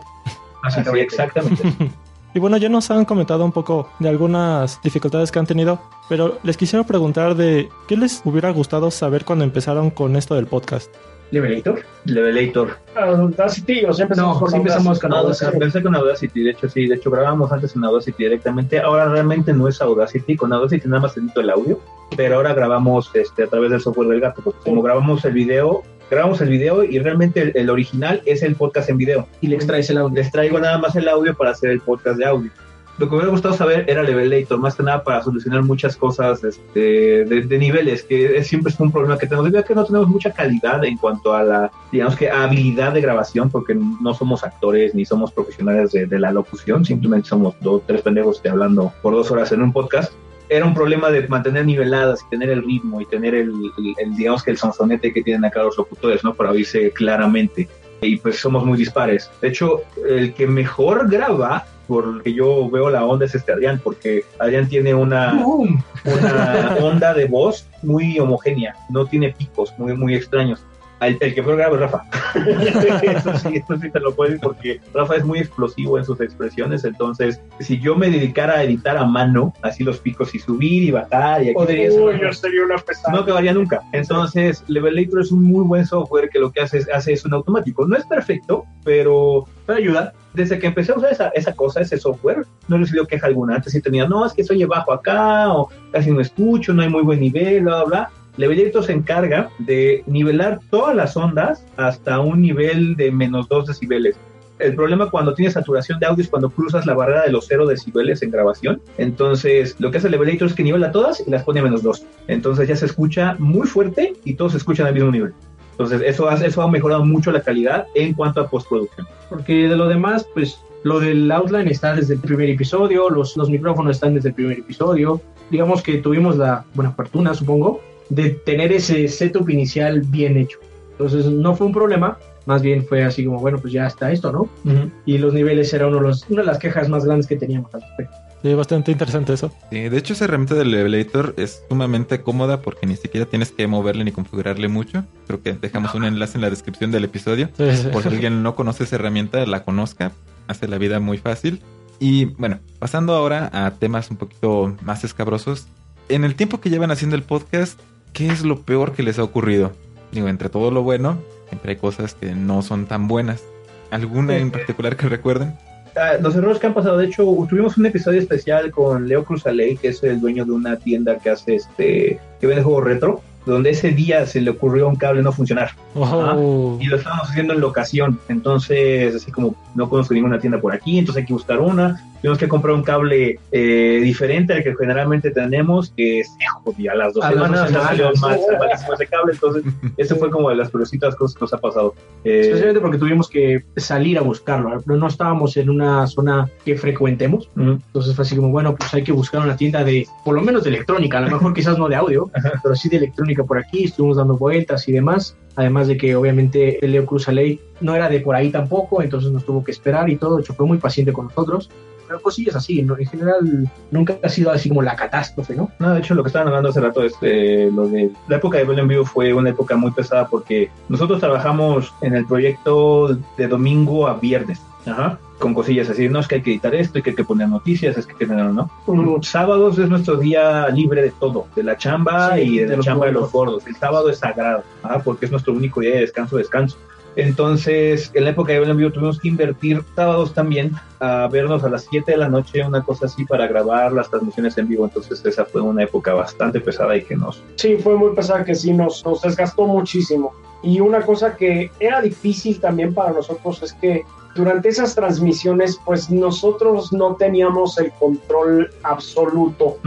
Así, exactamente. Y bueno, ya nos han comentado un poco de algunas dificultades que han tenido, pero les quisiera preguntar de qué les hubiera gustado saber cuando empezaron con esto del podcast. ¿Levelator? Levelator. Audacity o siempre empezamos No, con sí empezamos con No, Audacity. empecé con Audacity, de hecho sí, de hecho grabábamos antes en Audacity directamente, ahora realmente no es Audacity, con Audacity nada más edito el audio, pero ahora grabamos este, a través del software del gato, porque como grabamos el video, grabamos el video y realmente el, el original es el podcast en video. Y le extraes el audio. Les traigo nada más el audio para hacer el podcast de audio. Lo que me hubiera gustado saber era Levelator, más que nada para solucionar muchas cosas este, de, de niveles, que es, siempre es un problema que tenemos. A que no tenemos mucha calidad en cuanto a la, digamos que, habilidad de grabación, porque no somos actores ni somos profesionales de, de la locución, simplemente somos dos, tres pendejos que hablando por dos horas en un podcast era un problema de mantener niveladas y tener el ritmo y tener el, el, el, digamos que el sonsonete que tienen acá los locutores, ¿no? Para oírse claramente. Y pues somos muy dispares. De hecho, el que mejor graba, por el que yo veo la onda, es este Adrián, porque Adrián tiene una, una onda de voz muy homogénea, no tiene picos muy, muy extraños. El, el, que graba es Rafa. eso, sí, eso sí te lo puedo decir porque Rafa es muy explosivo en sus expresiones. Entonces, si yo me dedicara a editar a mano, así los picos y subir y bajar, y aquí Uy, sería, yo sería una pesada. no acabaría nunca. Entonces, Levelator es un muy buen software que lo que hace es, hace es un automático. No es perfecto, pero, pero ayuda. Desde que empecé a usar esa, esa cosa, ese software, no he recibido queja alguna. Antes sí tenía, no, es que soy bajo acá, o casi no escucho, no hay muy buen nivel, bla, bla, bla. Levelator se encarga de nivelar todas las ondas hasta un nivel de menos 2 decibeles. El problema cuando tienes saturación de audio es cuando cruzas la barrera de los 0 decibeles en grabación. Entonces, lo que hace Levelator es que nivela todas y las pone a menos 2. Entonces ya se escucha muy fuerte y todos se escuchan al mismo nivel. Entonces, eso ha, eso ha mejorado mucho la calidad en cuanto a postproducción. Porque de lo demás, pues lo del outline está desde el primer episodio, los, los micrófonos están desde el primer episodio. Digamos que tuvimos la buena fortuna, supongo, de tener ese setup inicial bien hecho. Entonces no fue un problema, más bien fue así como, bueno, pues ya está esto, ¿no? Uh -huh. Y los niveles era uno de los, una de las quejas más grandes que teníamos al respecto. Sí, bastante interesante eso. Sí, de hecho esa herramienta del Levelator es sumamente cómoda porque ni siquiera tienes que moverle ni configurarle mucho. Creo que dejamos un enlace en la descripción del episodio. Sí, sí. Por si alguien no conoce esa herramienta, la conozca. Hace la vida muy fácil. Y bueno, pasando ahora a temas un poquito más escabrosos. En el tiempo que llevan haciendo el podcast, ¿qué es lo peor que les ha ocurrido? Digo, entre todo lo bueno, siempre hay cosas que no son tan buenas. ¿Alguna en particular que recuerden? Uh, los errores que han pasado, de hecho, tuvimos un episodio especial con Leo Cruzaley, que es el dueño de una tienda que hace este, que vende juegos retro, donde ese día se le ocurrió un cable no funcionar. Oh. Y lo estábamos haciendo en locación. Entonces, así como no conozco ninguna tienda por aquí, entonces hay que buscar una. Tuvimos que comprar un cable eh, diferente al que generalmente tenemos, que se jodía a las dos A semanas, salió malísimo ese cable. Entonces, eso fue como de las peorcitas cosas que nos ha pasado. Eh, Especialmente porque tuvimos que salir a buscarlo, pero no estábamos en una zona que frecuentemos. Entonces fue así como, bueno, pues hay que buscar una tienda de, por lo menos de electrónica, a lo mejor quizás no de audio, pero sí de electrónica por aquí, estuvimos dando vueltas y demás. Además de que obviamente el Leo Cruz Ley no era de por ahí tampoco, entonces nos tuvo que esperar y todo, de hecho fue muy paciente con nosotros. Pero cosillas así, ¿no? en general nunca ha sido así como la catástrofe, ¿no? No, de hecho, lo que estaban hablando hace rato es eh, lo de la época de en Vivo fue una época muy pesada porque nosotros trabajamos en el proyecto de domingo a viernes. Ajá. Con cosillas así, no es que hay que editar esto, y que hay que poner noticias, es que, que no, no. Mm, Sábados es nuestro día libre de todo, de la chamba Sí, y de, de la chamba de los gordos. El sábado es sagrado, ajá, porque es nuestro único día de descanso, descanso. Entonces, en la época de Vivo tuvimos que invertir sábados también a vernos a las 7 de la noche, una cosa así, para grabar las transmisiones en vivo. Entonces, esa fue una época bastante pesada y que nos Sí, fue muy pesada que sí nos, nos desgastó muchísimo. Y una cosa que era difícil también para nosotros es que durante esas transmisiones, pues nosotros no teníamos el control absoluto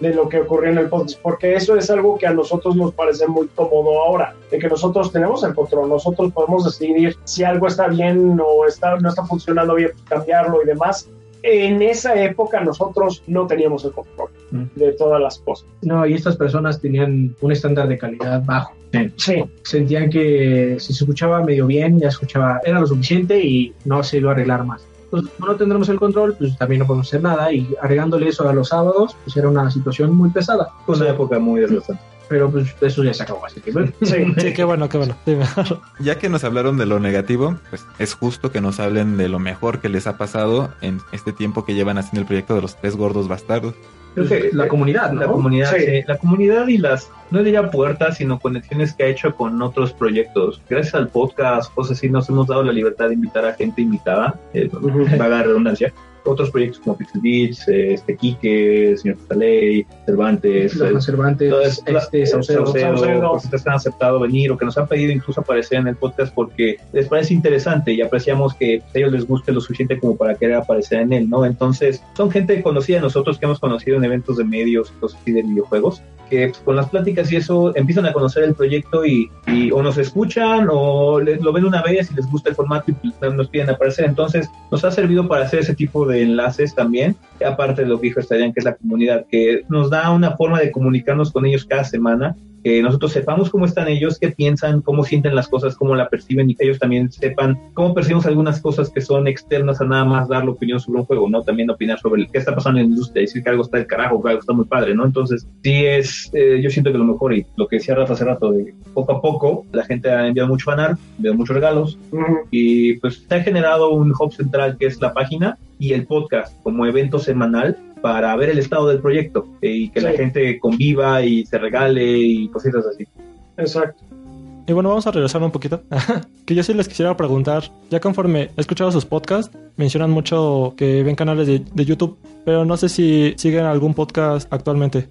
de lo que ocurría en el podcast, porque eso es algo que a nosotros nos parece muy cómodo ahora, de que nosotros tenemos el control, nosotros podemos decidir si algo está bien o está, no está funcionando bien, cambiarlo y demás. En esa época nosotros no teníamos el control. De todas las cosas. No, y estas personas tenían un estándar de calidad bajo. Sí, Sentían que si se escuchaba medio bien, ya escuchaba, era lo suficiente y no se iba a arreglar más. Entonces, como no tendremos el control, pues también no podemos hacer nada y arreglándole eso a los sábados, pues era una situación muy pesada. una época muy desgastante. Pero pues eso ya se acabó, así que bueno. sí. Sí, qué bueno, qué bueno. Sí. Ya que nos hablaron de lo negativo, pues es justo que nos hablen de lo mejor que les ha pasado en este tiempo que llevan haciendo el proyecto de los tres gordos bastardos. Creo que la comunidad, ¿no? La comunidad, Sí. La comunidad y las, no diría puertas, sino conexiones que ha hecho con otros proyectos. Gracias al podcast, cosas así, nos hemos dado la libertad de invitar a gente invitada, eh, Ujú. vaga la redundancia. Otros proyectos como Pixel Beats, eh, este Quique, Señor Taley, Cervantes, Los eh, Cervantes, todas- este, eh, Saucedo. Que han aceptado venir o que nos han pedido incluso aparecer en el podcast porque les parece interesante y apreciamos que a ellos les guste lo suficiente como para querer aparecer en él, ¿no? Entonces, son gente conocida de nosotros que hemos conocido en eventos de medios y cosas así de videojuegos, que con las pláticas y eso empiezan a conocer el proyecto y, y o nos escuchan o le- lo ven una vez y les gusta el formato y nos piden aparecer. Entonces, nos ha servido para hacer ese tipo de enlaces también, aparte de lo que dijo Estarían, que es la comunidad, que nos da una forma de comunicarnos con ellos cada semana que nosotros sepamos cómo están ellos, qué piensan, cómo sienten las cosas, cómo la perciben y que ellos también sepan cómo percibimos algunas cosas que son externas a nada más dar la opinión sobre un juego, ¿no? También opinar sobre el- qué está pasando en la industria, decir que algo está del carajo, que algo está muy padre, ¿no? Entonces, sí es, eh, yo siento que lo mejor y lo que decía Rafa hace rato, de poco a poco la gente ha enviado mucho fanart, ha enviado muchos regalos y pues se ha generado un hub central que es la página y el podcast como evento semanal para ver el estado del proyecto eh, y que la gente conviva y se regale y cositas así. Exacto. Y bueno, vamos a regresar un poquito. que yo sí les quisiera preguntar, ya conforme he escuchado sus podcasts, mencionan mucho que ven canales de, de YouTube, pero no sé si siguen algún podcast actualmente.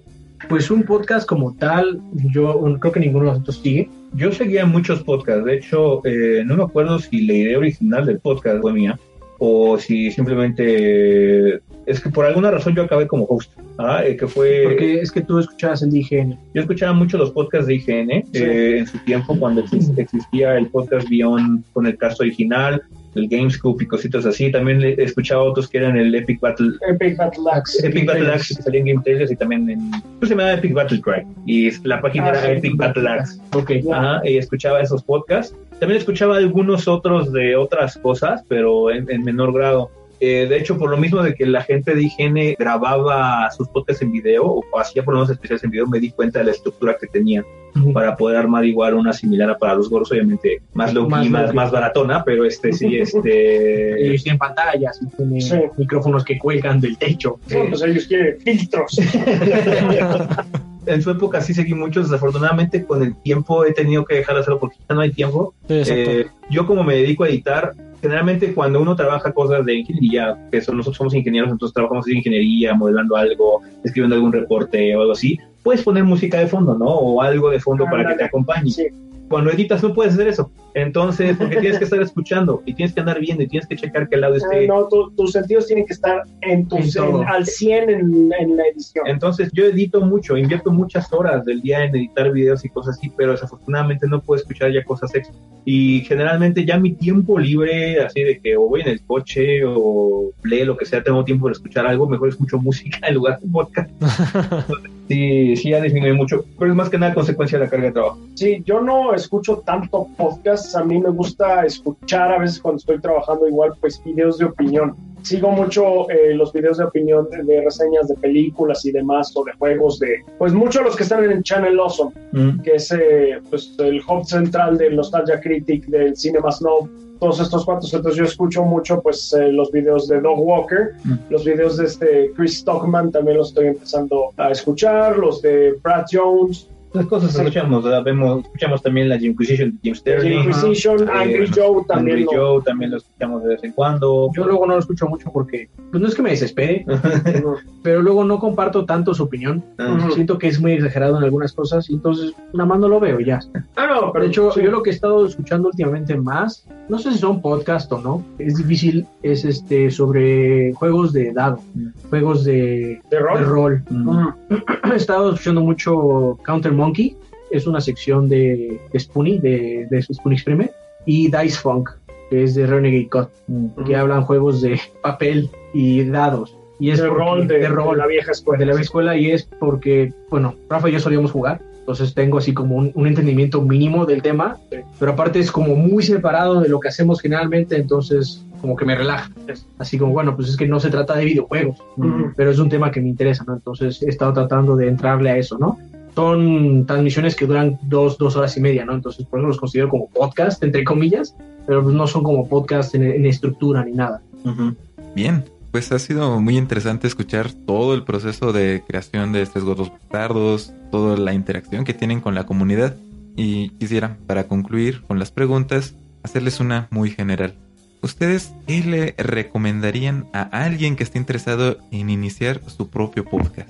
Pues un podcast como tal, yo creo que ninguno de nosotros sigue. Yo seguía muchos podcasts, de hecho eh, no me acuerdo si la idea original del podcast fue mía o si simplemente es que por alguna razón yo acabé como host, ¿ah? Eh, que fue Porque es que tú escuchabas el IGN. Yo escuchaba mucho los podcasts de IGN eh, en su tiempo cuando exis- existía el podcast Beyond con el cast original, el Gamescoop y cositas así. También escuchaba otros que eran el Epic Battle Epic Battle Axe. Epic Battle Axe que salía en Game Tales y también en pues se llamaba Epic Battle Cry y la página Ah, era sí, Epic Battle Axe. Ok. Ajá, y escuchaba esos podcasts. También escuchaba algunos otros de otras cosas, pero en, en menor grado. Eh, de hecho, por lo mismo de que la gente de IGN grababa sus podcasts en video, o hacía por lo menos especiales en video, me di cuenta de la estructura que tenían para poder armar igual una similar a para los gordos, obviamente más low Más más, más baratona, pero este sí, este... Ellos tienen pantallas y tienen Sí. micrófonos que cuelgan del techo. No, pues ellos quieren filtros. en su época sí seguí muchos, desafortunadamente con el tiempo he tenido que dejar de hacerlo porque ya no hay tiempo. Sí. Eh, yo como me dedico a editar, generalmente cuando uno trabaja cosas de ingeniería, que son, nosotros somos ingenieros, entonces trabajamos en ingeniería, modelando algo, escribiendo algún reporte o algo así, puedes poner música de fondo, ¿no? O algo de fondo para que te acompañe. Sí. Cuando editas no puedes hacer eso. Entonces, porque tienes que estar escuchando y tienes que andar viendo y tienes que checar que el audio Ah, esté... no, tu- tus sentidos tienen que estar en tus, En en- al 100 en, en la edición. Entonces yo edito mucho, invierto muchas horas del día en editar videos y cosas así, pero desafortunadamente no puedo escuchar ya cosas extra. Y generalmente ya mi tiempo libre, así de que o voy en el coche o play, lo que sea, tengo tiempo de escuchar algo, mejor escucho música en lugar de podcast. sí, sí ha disminuido mucho, pero es más que nada consecuencia de la carga de trabajo. Sí, yo no escucho tanto a mí me gusta escuchar a veces cuando estoy trabajando igual pues videos de opinión. Sigo mucho eh, los videos de opinión de, de reseñas de películas y demás o de juegos de pues muchos los que están en el Channel Awesome, que es eh, pues el hub central del Nostalgia Critic, del Cinema Snob, todos estos cuantos. Entonces yo escucho mucho pues eh, los videos de Dog Walker, Mm. los videos de este Chris Stockman también los estoy empezando a escuchar, los de Brad Jones, Las cosas escuchamos, ¿verdad? Vemos, escuchamos también la Inquisition de Jim The Sterling. Inquisition. Angry Eh, Joe también. Angry lo- Joe también lo escuchamos de vez en cuando. Yo luego no lo escucho mucho porque, pues no es que me desespere, pero luego no comparto tanto su opinión. Ah, Siento que es muy exagerado en algunas cosas y entonces nada más no lo veo y ya. Ah, no, pero De hecho, sí. yo lo que he estado escuchando últimamente más, no sé si son podcast o no, es difícil, es este sobre juegos de dado, juegos de, ¿De rol? de rol. mm. He estado escuchando mucho Counter Monkey, es una sección de, de Spoonie, de, de Spoonie Experiment, y Dice Funk, que es de Renegade God, que hablan juegos de papel y dados. Y es de porque- rol de, de rol de la vieja escuela. de la vieja escuela y es porque, bueno, Rafa y yo solíamos jugar, entonces tengo así como un, un entendimiento mínimo del tema, pero aparte es como muy separado de lo que hacemos generalmente, entonces como que me relaja. Así como, bueno, pues es que no se trata de videojuegos, pero es un tema que me interesa, ¿no? Entonces he estado tratando de entrarle a eso, ¿no? Son transmisiones que duran dos, dos horas y media, ¿no? Entonces por eso los considero como podcast, entre comillas, pero pues no son como podcast en, en estructura ni nada. Bien, pues ha sido muy interesante escuchar todo el proceso de creación de estos gordos bastardos, toda la interacción que tienen con la comunidad. Y quisiera, para concluir con las preguntas, hacerles una muy general. ¿ustedes qué le recomendarían a alguien que esté interesado en iniciar su propio podcast?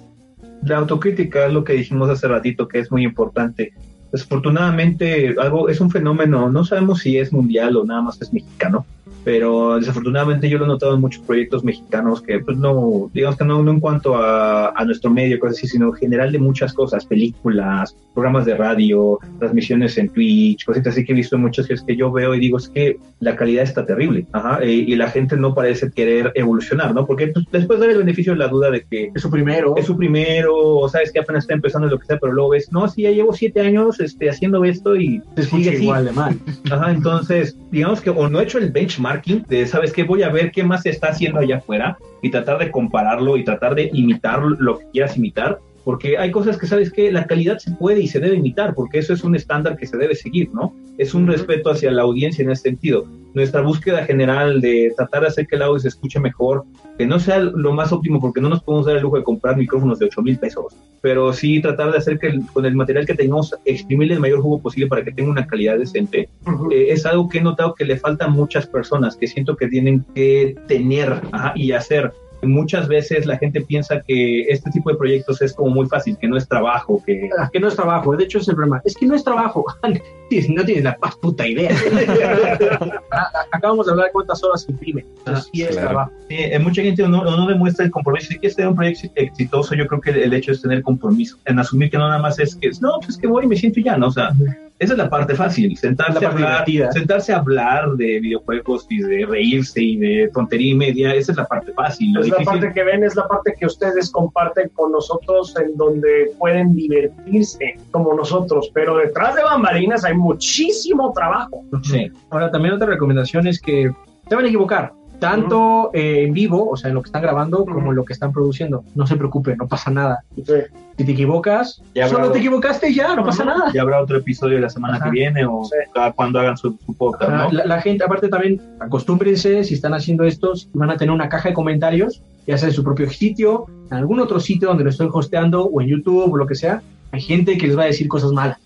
La autocrítica es lo que dijimos hace ratito, que es muy importante. Desafortunadamente, algo es un fenómeno, no sabemos si es mundial o nada más es mexicano, pero desafortunadamente yo lo he notado en muchos proyectos mexicanos que pues no, digamos que no, no en cuanto a, a, nuestro medio, cosas así, sino en general de muchas cosas, películas, programas de radio, transmisiones en Twitch, cositas así que he visto muchas que es que yo veo y digo, es que la calidad está terrible, ajá, y, y la gente no parece querer evolucionar, ¿no? Porque pues, después dar el beneficio de la duda de que es su primero, es su primero, o sabes que apenas está empezando lo que sea, pero luego ves, no, sí, ya llevo siete años este, haciendo esto y se sigue igual de mal. Ajá, entonces, digamos que o no he hecho el benchmark de, ¿sabes qué? Voy a ver qué más se está haciendo allá afuera y tratar de compararlo y tratar de imitar lo que quieras imitar, porque hay cosas que, ¿sabes que La calidad se puede y se debe imitar, porque eso es un estándar que se debe seguir, ¿no? Es un respeto hacia la audiencia en ese sentido. Nuestra búsqueda general de tratar de hacer que el audio se escuche mejor, que no sea lo más óptimo, porque no nos podemos dar el lujo de comprar micrófonos de 8 mil pesos, pero sí tratar de hacer que el, con el material que tengamos, exprimirle el mayor jugo posible para que tenga una calidad decente, uh -huh. eh, es algo que he notado que le falta a muchas personas, que siento que tienen que tener ajá, y hacer muchas veces la gente piensa que este tipo de proyectos es como muy fácil, que no es trabajo, que... Ah, que no es trabajo, de hecho es el problema, es que no es trabajo, no tienes la más puta idea. Acabamos de hablar de cuántas horas imprime, ah, sí es claro. trabajo. Sí, eh, mucha gente no, no, demuestra el compromiso, si quieres tener un proyecto exitoso, yo creo que el hecho es tener compromiso, en asumir que no nada más es que, no, pues es que voy y me siento ya, ¿no? O sea, esa es la parte fácil, sentarse, la a hablar, sentarse a hablar de videojuegos y de reírse y de tontería y media, esa es la parte fácil. La parte que ven, es la parte que ustedes comparten con nosotros en donde pueden divertirse como nosotros, pero detrás de bambalinas hay muchísimo trabajo. Sí. Ahora, también otra recomendación es que se van a equivocar, tanto eh, en vivo, o sea, en lo que están grabando, uh -huh. como en lo que están produciendo. No se preocupen, no pasa nada. Sí. Si te equivocas, ya solo te equivocaste y ya, no uh -huh. pasa nada. Ya habrá otro episodio la semana Ajá. que viene o sí. cuando hagan su, su podcast, ¿no? La, la, gente, aparte también, acostúmbrense, si están haciendo estos, van a tener una caja de comentarios, ya sea en su propio sitio, en algún otro sitio donde lo estoy hosteando, o en YouTube, o lo que sea. Hay gente que les va a decir cosas malas.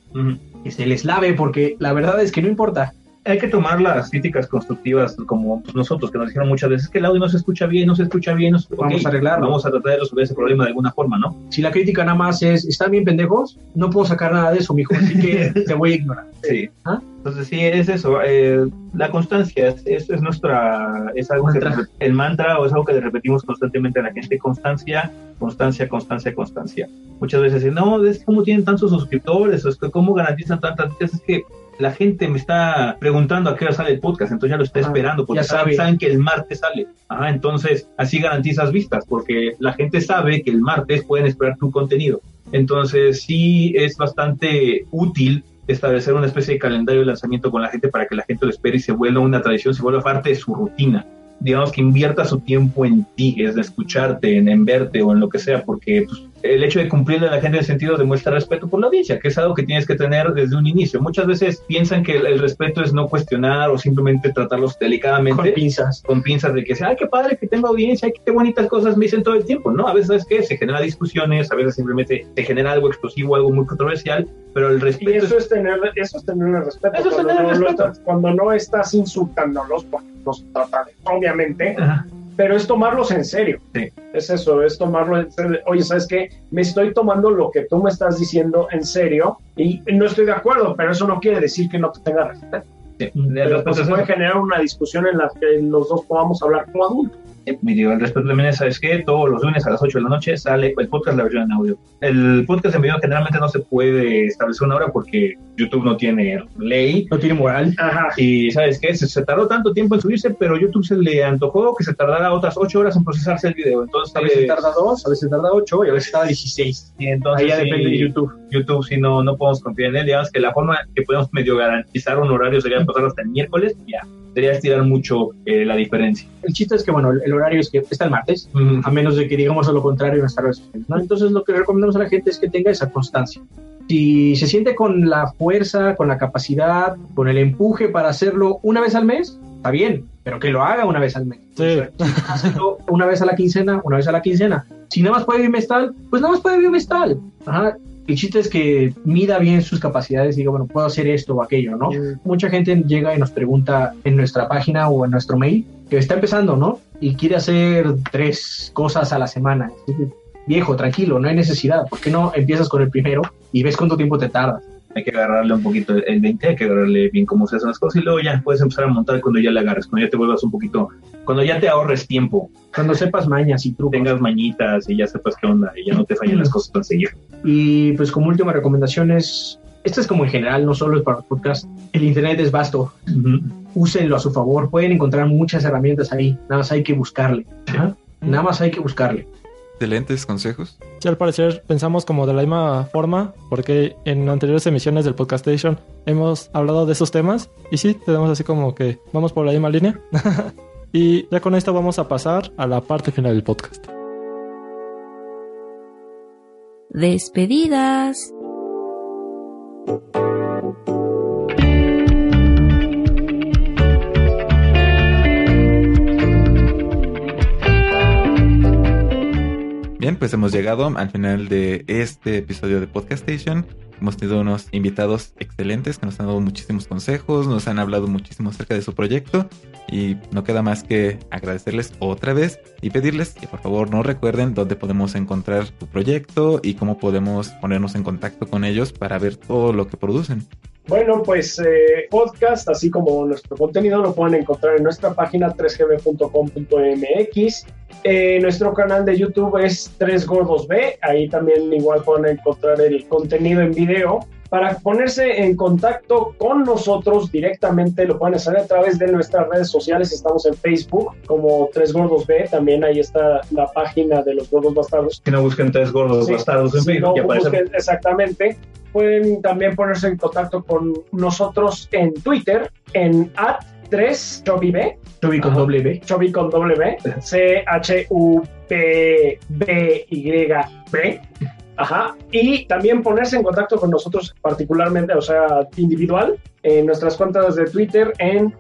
Que se les lave, porque la verdad es que no importa hay que tomar las críticas constructivas como pues, nosotros, que nos dijeron muchas veces que el audio no se escucha bien, no se escucha bien, no se... vamos okay, a arreglarlo. Vamos a tratar de resolver ese problema de alguna forma, ¿no? Si la crítica nada más es, ¿están bien pendejos? No puedo sacar nada de eso, mijo, así que te voy a ignorar. Sí. ¿Ah? Entonces sí, es eso. Eh, la constancia es, es, es, nuestra, es algo mantra. que el mantra o es algo que le repetimos constantemente a la gente. Constancia, constancia, constancia, constancia. Muchas veces dicen, no, es como tienen tantos suscriptores, o es que cómo garantizan tantas, es que la gente me está preguntando a qué hora sale el podcast, entonces ya lo está esperando, porque saben, saben, que el martes sale. Ajá, entonces, así garantizas vistas, porque la gente sabe que el martes pueden esperar tu contenido. Entonces, sí es bastante útil establecer una especie de calendario de lanzamiento con la gente para que la gente lo espere y se vuelva una tradición, se vuelva parte de su rutina. Digamos que invierta su tiempo en ti, es de escucharte, en, en verte o en lo que sea, porque pues, el hecho de cumplirle a la gente en el sentido demuestra respeto por la audiencia, que es algo que tienes que tener desde un inicio. Muchas veces piensan que el, el respeto es no cuestionar o simplemente tratarlos delicadamente. Con pinzas. Con pinzas de que sea, ay, qué padre que tengo audiencia, ay, qué bonitas cosas me dicen todo el tiempo, ¿no? A veces es que se genera discusiones, a veces simplemente se genera algo explosivo, algo muy controversial, pero el respeto... Y eso es, tener, eso es tener el respeto. Eso es cuando, tener no, el respeto. Cuando no estás insultándolos, porque los tratan, obviamente, Ajá pero es tomarlos en serio. Sí. Es eso, es tomarlo en serio. Oye, ¿sabes qué? Me estoy tomando lo que tú me estás diciendo en serio y no estoy de acuerdo, pero eso no quiere decir que no te tenga respeto. Sí. Pero pues, puede generar una discusión en la que los dos podamos hablar como adultos. Mi digo, el respeto también es, ¿sabes qué? Todos los lunes a las 8 de la noche sale el podcast, la versión en audio. El podcast en video generalmente no se puede establecer una hora porque YouTube no tiene ley. No tiene moral. Ajá. Y ¿sabes qué? Se, se, tardó tanto tiempo en subirse, pero YouTube se le antojó que se tardara otras 8 horas en procesarse el video. Entonces, a veces tarda 2, a veces tarda 8 y a veces tarda 16. Y entonces, Ahí ya sí, depende de YouTube. YouTube, si no, no podemos confiar en él. Digamos que la forma que podemos medio garantizar un horario sería pasar hasta el miércoles. Ya, sería estirar mucho eh, la diferencia. El chiste es que, bueno, el, el horario es que está el martes, mm. a menos de que digamos a lo contrario en redes sociales, ¿no? Entonces, lo que le recomendamos a la gente es que tenga esa constancia. Si se siente con la fuerza, con la capacidad, con el empuje para hacerlo una vez al mes, está bien, pero que lo haga una vez al mes. Sí. Hacerlo una vez a la quincena, una vez a la quincena. Si nada más puede bimestral, pues nada más puede bimestral. Ajá. El chiste es que mida bien sus capacidades y diga, bueno, puedo hacer esto o aquello, ¿no? Mucha gente llega y nos pregunta en nuestra página o en nuestro mail que está empezando, ¿no? Y quiere hacer tres cosas a la semana. Viejo, tranquilo, no hay necesidad. ¿Por qué no empiezas con el primero y ves cuánto tiempo te tardas? Hay que agarrarle un poquito el 20, hay que agarrarle bien cómo se hacen las cosas y luego ya puedes empezar a montar cuando ya le agarres, cuando ya te vuelvas un poquito, cuando ya te ahorres tiempo, Cuando sepas mañas y trucos. tengas mañitas y ya sepas qué onda y ya no te fallen las cosas tan seguido. Y pues como última recomendación es, esta es como en general, no solo es para los podcasts, el Internet es vasto, úsenlo a su favor, pueden encontrar muchas herramientas ahí, nada más hay que buscarle, nada más hay que buscarle. Excelentes consejos. Sí, al parecer pensamos como de la misma forma, porque en anteriores emisiones del Podcast Station hemos hablado de esos temas y sí, tenemos así como que vamos por la misma línea. y ya con esto vamos a pasar a la parte final del podcast. Despedidas. Pues hemos llegado al final de este episodio de Podcast Station. Hemos tenido unos invitados excelentes que nos han dado muchísimos consejos, nos han hablado muchísimo acerca de su proyecto y no queda más que agradecerles otra vez y pedirles que por favor no recuerden dónde podemos encontrar su proyecto y cómo podemos ponernos en contacto con ellos para ver todo lo que producen. Bueno, pues eh, podcast, así como nuestro contenido, lo pueden encontrar en nuestra página 3gb.com.mx. Eh, nuestro canal de YouTube es 3 Gordos B. Ahí también igual pueden encontrar el contenido en video. Para ponerse en contacto con nosotros directamente lo pueden hacer a través de nuestras redes sociales. Estamos en Facebook como 3 Gordos B. También ahí está la página de los Gordos Bastardos. Que no busquen tres gordos Sí, bastardos en Facebook, no busquen exactamente. Pueden también ponerse en contacto con nosotros en Twitter en at 3 chobiB, Chobi con doble B. Chobi con doble B, C H U P B Y B. Ajá. Y también ponerse en contacto con nosotros particularmente, o sea, individual, en nuestras cuentas de Twitter en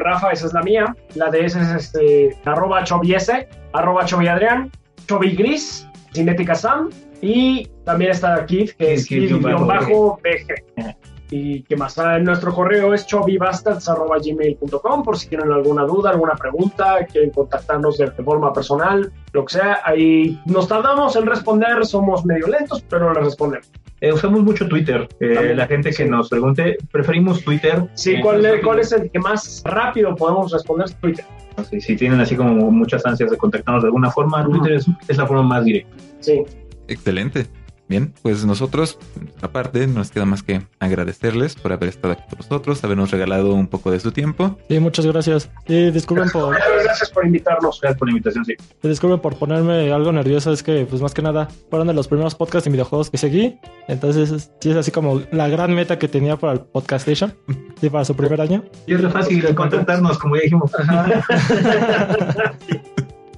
Rafa, esa es la mía. La de ese es este, arroba chobiese, arroba chobiadrián, Chobi Gris, Cinética Sam. Y también está Kid, que es Kid, guion bajo Kid-BG. Y que más Ah, nuestro correo es chobibastards.gmail.com por si tienen alguna duda, alguna pregunta, quieren contactarnos de, de forma personal, lo que sea. Ahí nos tardamos en responder, somos medio lentos, pero les respondemos. Eh, usamos mucho Twitter. Eh, la gente que Sí. nos pregunte, preferimos Twitter. Sí, Eh, ¿cuál, es- ¿cuál es el que más rápido podemos responder? Twitter. Si, si tienen así como muchas ansias de contactarnos de alguna forma. Twitter es, es la forma más directa. Sí. Excelente. Bien, pues nosotros, por nuestra parte, no nos queda más que agradecerles por haber estado aquí con nosotros, habernos regalado un poco de su tiempo. Sí, muchas gracias. Sí, disculpen por, Muchas gracias por invitarnos. Gracias por la invitación, sí. disculpen por ponerme algo nervioso. Es que, pues más que nada, fueron de los primeros podcasts de videojuegos que seguí. Entonces, es- sí es así como la gran meta que tenía para el Podcast Station. Sí, para su primer año. Y es re fácil de contactarnos, como ya dijimos.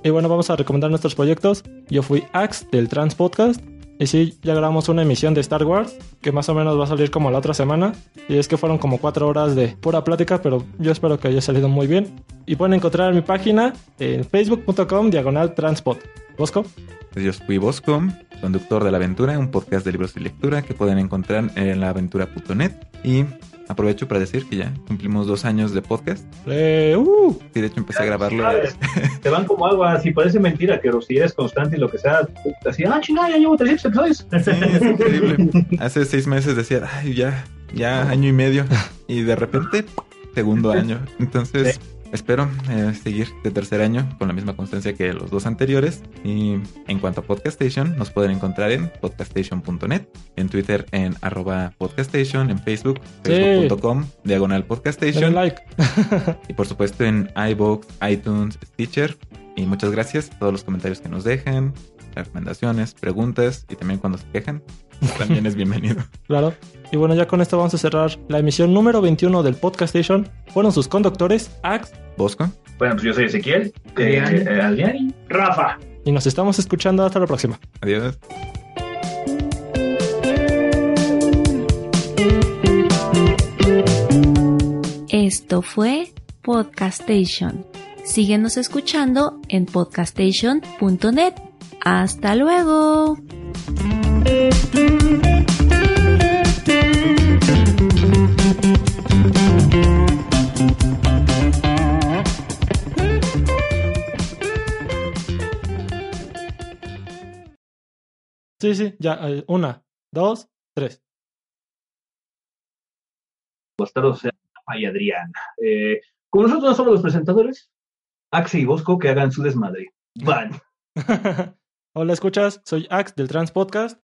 Y bueno, vamos a recomendar nuestros proyectos. Yo fui Axe del Trans Podcast. Y sí, ya grabamos una emisión de Star Wars, que más o menos va a salir como la otra semana. Y es que fueron como cuatro horas de pura plática, pero yo espero que haya salido muy bien. Y pueden encontrar en mi página en facebook.com diagonal transpod. Bosco. Pues yo fui Bosco, conductor de La Aventura, un podcast de libros y lectura que pueden encontrar en laaventura.net. Y aprovecho para decir que ya cumplimos dos años de podcast. Eh, uh, Y de hecho empecé a grabarlo. Sabes, Te van como agua, si parece mentira, pero si eres constante y lo que sea, así, ah, chingada, ya llevo 300 episodios. Sí, es increíble. Hace seis meses decía, ay, ya, ya año y medio. Y de repente, segundo año. Entonces, espero eh, seguir de tercer año con la misma constancia que los dos anteriores. Y en cuanto a Podcastation, nos pueden encontrar en podcastation.net, en Twitter en arroba podcastation, en Facebook, Sí. facebook.com, diagonal podcastation. like. Y por supuesto en iVoox, iTunes, Stitcher. Y muchas gracias a todos los comentarios que nos dejan, recomendaciones, preguntas y también cuando se quejan. También es bienvenido. Claro. Y bueno, ya con esto vamos a cerrar la emisión número 21 del Podcast Station. Fueron sus conductores, Axe, Bosco. Bueno, pues yo soy Ezequiel. Adrián. eh, eh, Adrián. Rafa. y nos estamos escuchando hasta la próxima. Adiós. Esto fue Podcastation. Síguenos escuchando en podcastation.net. Hasta luego. Sí, sí, ya. Eh, una, dos, tres. Bastardos y Adrián. Eh, con nosotros no solo los presentadores, Axe y Bosco que hagan su desmadre. Van. Hola, escuchas. Soy Ax del Trans Podcast.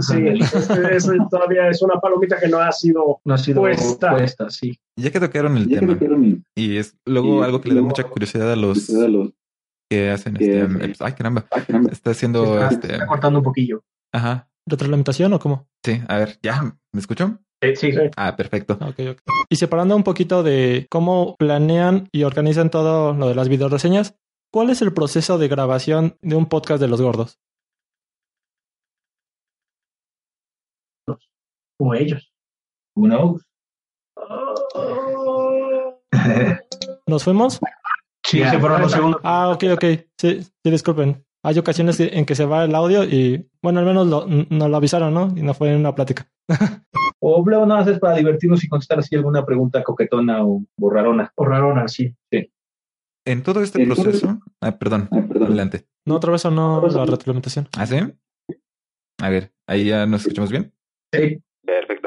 Sí, este- todavía es una palomita que no ha sido No ha sido Puesta. puesta, sí. Ya que tocaron el tema, y es luego algo que le da mucha curiosidad a los que hacen este. eh, Ay, caramba. Está haciendo Está, este. está cortando un poquillo. Ajá. ¿Retroalimentación o cómo? Sí, a ver, ¿ya? ¿Me escuchó? Eh, sí, Sí. Ah, perfecto. Ok, ok. Y separando un poquito de cómo planean y organizan todo lo de las videoreseñas, ¿cuál es el proceso de grabación de un podcast de los gordos? como ellos. Knows? ¿Nos fuimos? Sí, se fueron los segundos. Ah, ok, ok. Sí, sí, disculpen. Hay ocasiones en que se va el audio y, bueno, al menos lo, nos lo avisaron, ¿no? Y no fue en una plática. O luego nada más es para divertirnos y contestar así alguna pregunta coquetona o borrarona. O rarona, sí. En todo este proceso. Ah, perdón. Adelante. No, otra vez o no la retroalimentación. ¿Ah, sí? A ver, ahí ya nos escuchamos bien. Sí. Perfecto.